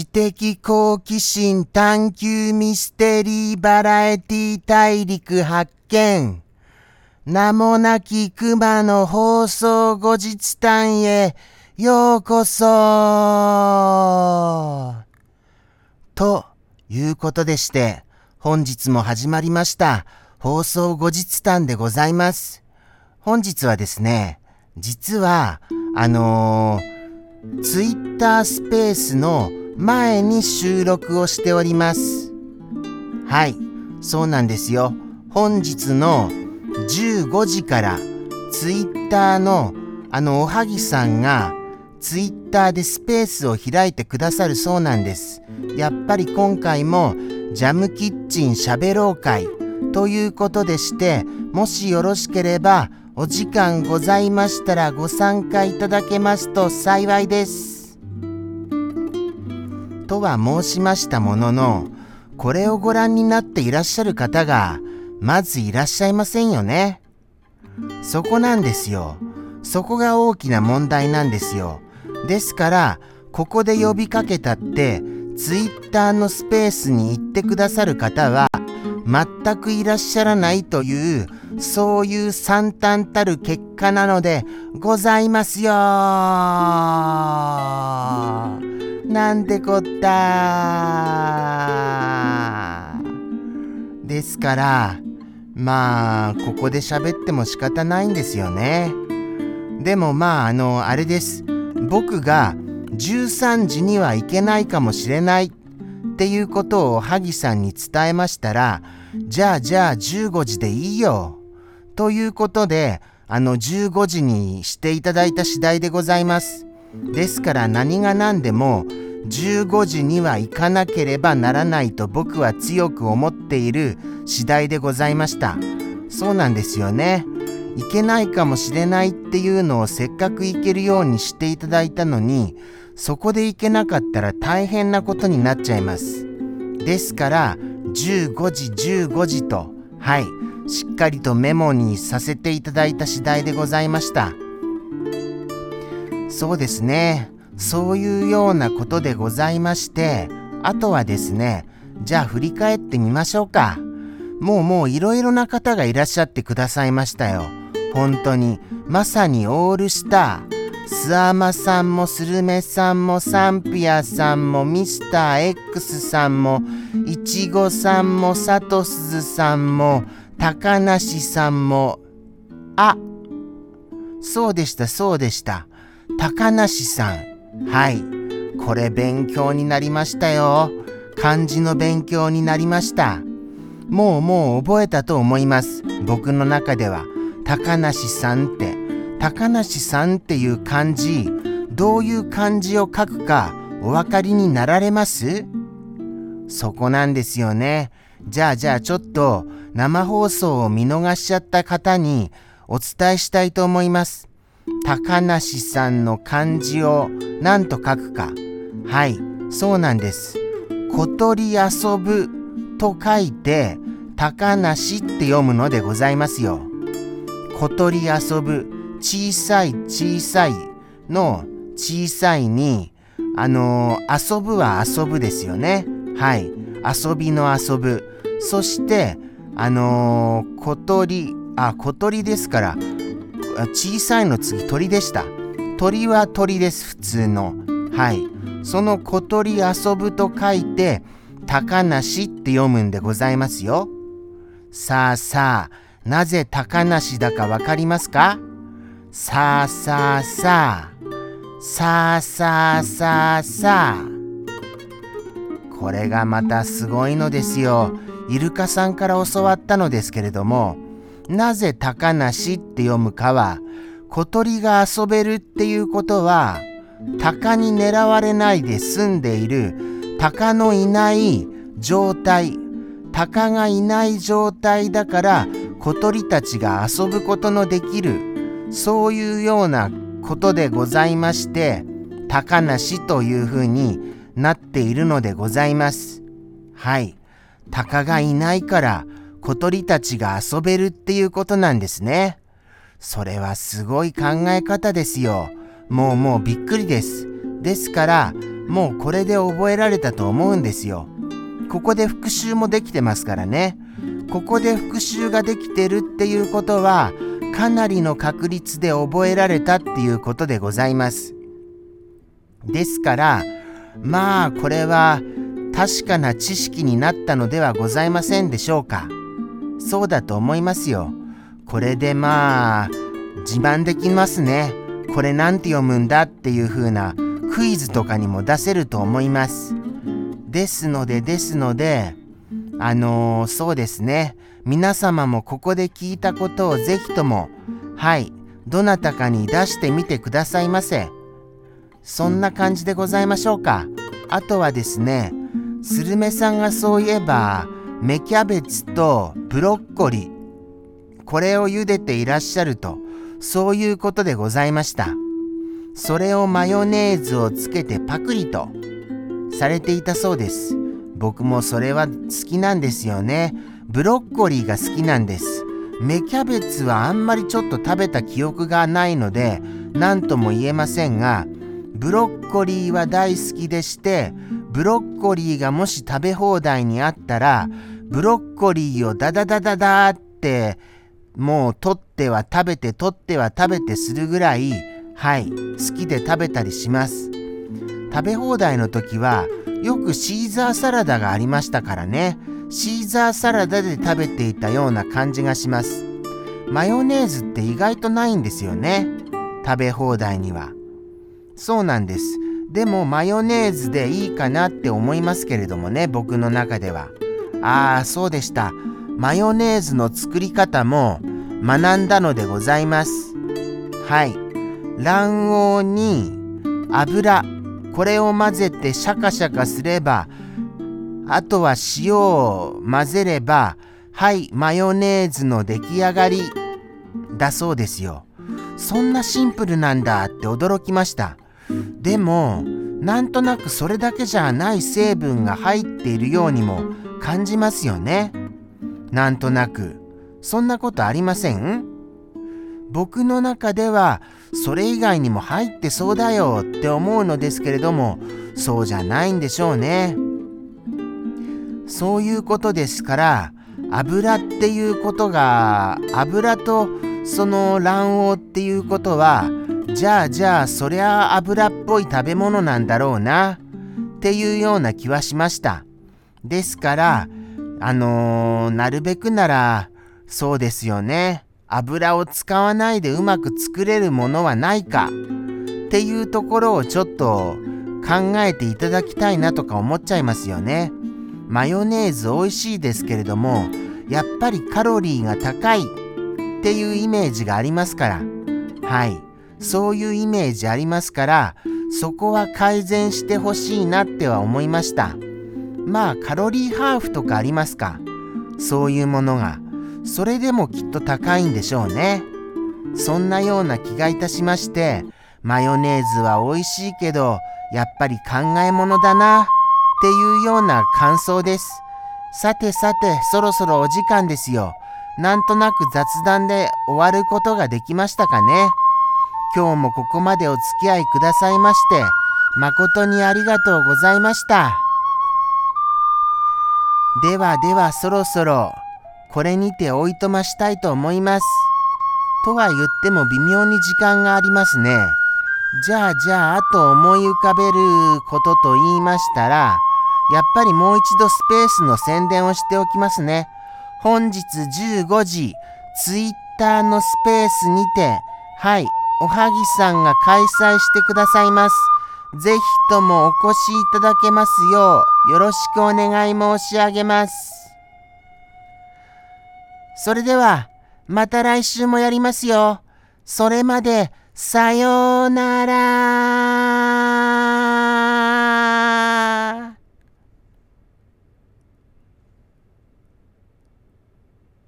知的好奇心探求ミステリーバラエティ大陸発見。名もなき熊の放送後日談へようこそということでして、本日も始まりました放送後日談でございます。本日はですね、実は、あのー、ツイッタースペースの前に収録をしております。はい、そうなんですよ。本日の15時からツイッターのあのおはぎさんがツイッターでスペースを開いてくださるそうなんです。やっぱり今回もジャムキッチンしゃべろう会ということでして、もしよろしければお時間ございましたらご参加いただけますと幸いです。とは申しましたものの、これをご覧になっていらっしゃる方がまずいらっしゃいませんよね。そこなんですよ。そこが大きな問題なんですよ。ですから、ここで呼びかけたって、ツイッターのスペースに行ってくださる方は、全くいらっしゃらないという、そういう惨憺たる結果なのでございますよなんてこったですから、まあ、ここで喋っても仕方ないんですよね。でもまあ、あの、あれです。僕が13時には行けないかもしれないっていうことを萩さんに伝えましたら、じゃあじゃあ15時でいいよ。ということで、あの15時にしていただいた次第でございます。ですから何が何でも15時には行かなければならないと僕は強く思っている次第でございました。そうなんですよね。行けないかもしれないっていうのをせっかく行けるようにしていただいたのに、そこで行けなかったら大変なことになっちゃいます。ですから、15時15時と、はい、しっかりとメモにさせていただいた次第でございました。そうですね。そういうようなことでございまして、あとはですね、じゃあ振り返ってみましょうか。もうもういろいろな方がいらっしゃってくださいましたよ。本当に、まさにオールスター。スアマさんもスルメさんもサンピアさんもミスター X さんもイチゴさんもサトスズさんも高梨さんもあそうでしたそうでした高梨さんはい。これ勉強になりましたよ。漢字の勉強になりました。もうもう覚えたと思います。僕の中では。高梨さんって。高梨さんっていう漢字、どういう漢字を書くかお分かりになられます？そこなんですよね。じゃあじゃあちょっと生放送を見逃しちゃった方にお伝えしたいと思います。高梨さんの漢字を何と書くか。はい、そうなんです。小鳥遊ぶと書いて、高梨って読むのでございますよ。小鳥遊ぶ、小さい小さいの小さいに、あのー、遊ぶは遊ぶですよね。はい。遊びの遊ぶ。そして、あのー、小鳥、あ、小鳥ですから、小さいの次鳥でした。鳥は鳥です、普通の。はい。その小鳥遊ぶと書いて、高梨って読むんでございますよ。さあさあ、なぜ高梨だかわかりますか？さあさあさあ、さあさあさあさあ。これがまたすごいのですよ。イルカさんから教わったのですけれども、なぜ高梨って読むかは、小鳥が遊べるっていうことは、鷹に狙われないで済んでいる鷹のいない状態、鷹がいない状態だから小鳥たちが遊ぶことのできる、そういうようなことでございまして、高梨というふうになっているのでございます。はい。鷹がいないから小鳥たちが遊べるっていうことなんですね。それはすごい考え方ですよ。もうもうびっくりです。ですから、もうこれで覚えられたと思うんですよ。ここで復習もできてますからね。ここで復習ができてるっていうことは、かなりの確率で覚えられたっていうことでございます。ですから、まあこれは確かな知識になったのではございませんでしょうか。そうだと思いますよ。これでまあ自慢できますね。これなんて読むんだっていう風なクイズとかにも出せると思います。ですのでですので、あのー、そうですね。皆様もここで聞いたことをぜひとも、はい、どなたかに出してみてくださいませ。そんな感じでございましょうか。あとはですね、スルメさんがそういえば、芽キャベツとブロッコリー、これを茹でていらっしゃると、そういうことでございました。それをマヨネーズをつけてパクリとされていたそうです。僕もそれは好きなんですよね。ブロッコリーが好きなんです。芽キャベツはあんまりちょっと食べた記憶がないので何とも言えませんがブロッコリーは大好きでしてブロッコリーがもし食べ放題にあったらブロッコリーをダダダダダってもう取っては食べて取っては食べてするぐらいはい好きで食べたりします。食べ放題の時はよくシーザーサラダがありましたからね。シーザーサラダで食べていたような感じがします。マヨネーズって意外とないんですよね。食べ放題には。そうなんです。でもマヨネーズでいいかなって思いますけれどもね僕の中では。ああそうでした。マヨネーズの作り方も学んだのでございます。はい。卵黄に油。これを混ぜてシャカシャカすればあとは塩を混ぜればはいマヨネーズの出来上がり。だそうですよ。そんなシンプルなんだって驚きました。でもなんとなくそれだけじゃない成分が入っているようにも感じますよね。なんとなく。そんなことありません？僕の中ではそれ以外にも入ってそうだよって思うのですけれどもそうじゃないんでしょうね。そういうことですから油っていうことが油とその卵黄っていうことはじゃあじゃあそりゃ油っぽい食べ物なんだろうなっていうような気はしました。ですからあのー、なるべくならそうですよね。油を使わないでうまく作れるものはないか。っていうところをちょっと考えていただきたいなとか思っちゃいますよね。マヨネーズ美味しいですけれどもやっぱりカロリーが高い。っていうイメージがありますから。はい。そういうイメージありますからそこは改善してほしいなっては思いました。まあカロリーハーフとかありますか？そういうものが。それでもきっと高いんでしょうね。そんなような気がいたしましてマヨネーズは美味しいけどやっぱり考えものだなっていうような感想です。さてさてそろそろお時間ですよ。なんとなく雑談で終わることができましたかね。今日もここまでお付き合いくださいまして、誠にありがとうございました。ではではそろそろ、これにておいとましたいと思います。とは言っても微妙に時間がありますね。じゃあじゃああと思い浮かべることと言いましたら、やっぱりもう一度スペースの宣伝をしておきますね。本日15時、ツイッターのスペースにて、はい、おはぎさんが開催してくださいます。ぜひともお越しいただけますようよろしくお願い申し上げます。それでは、また来週もやりますよ。それまで、さようなら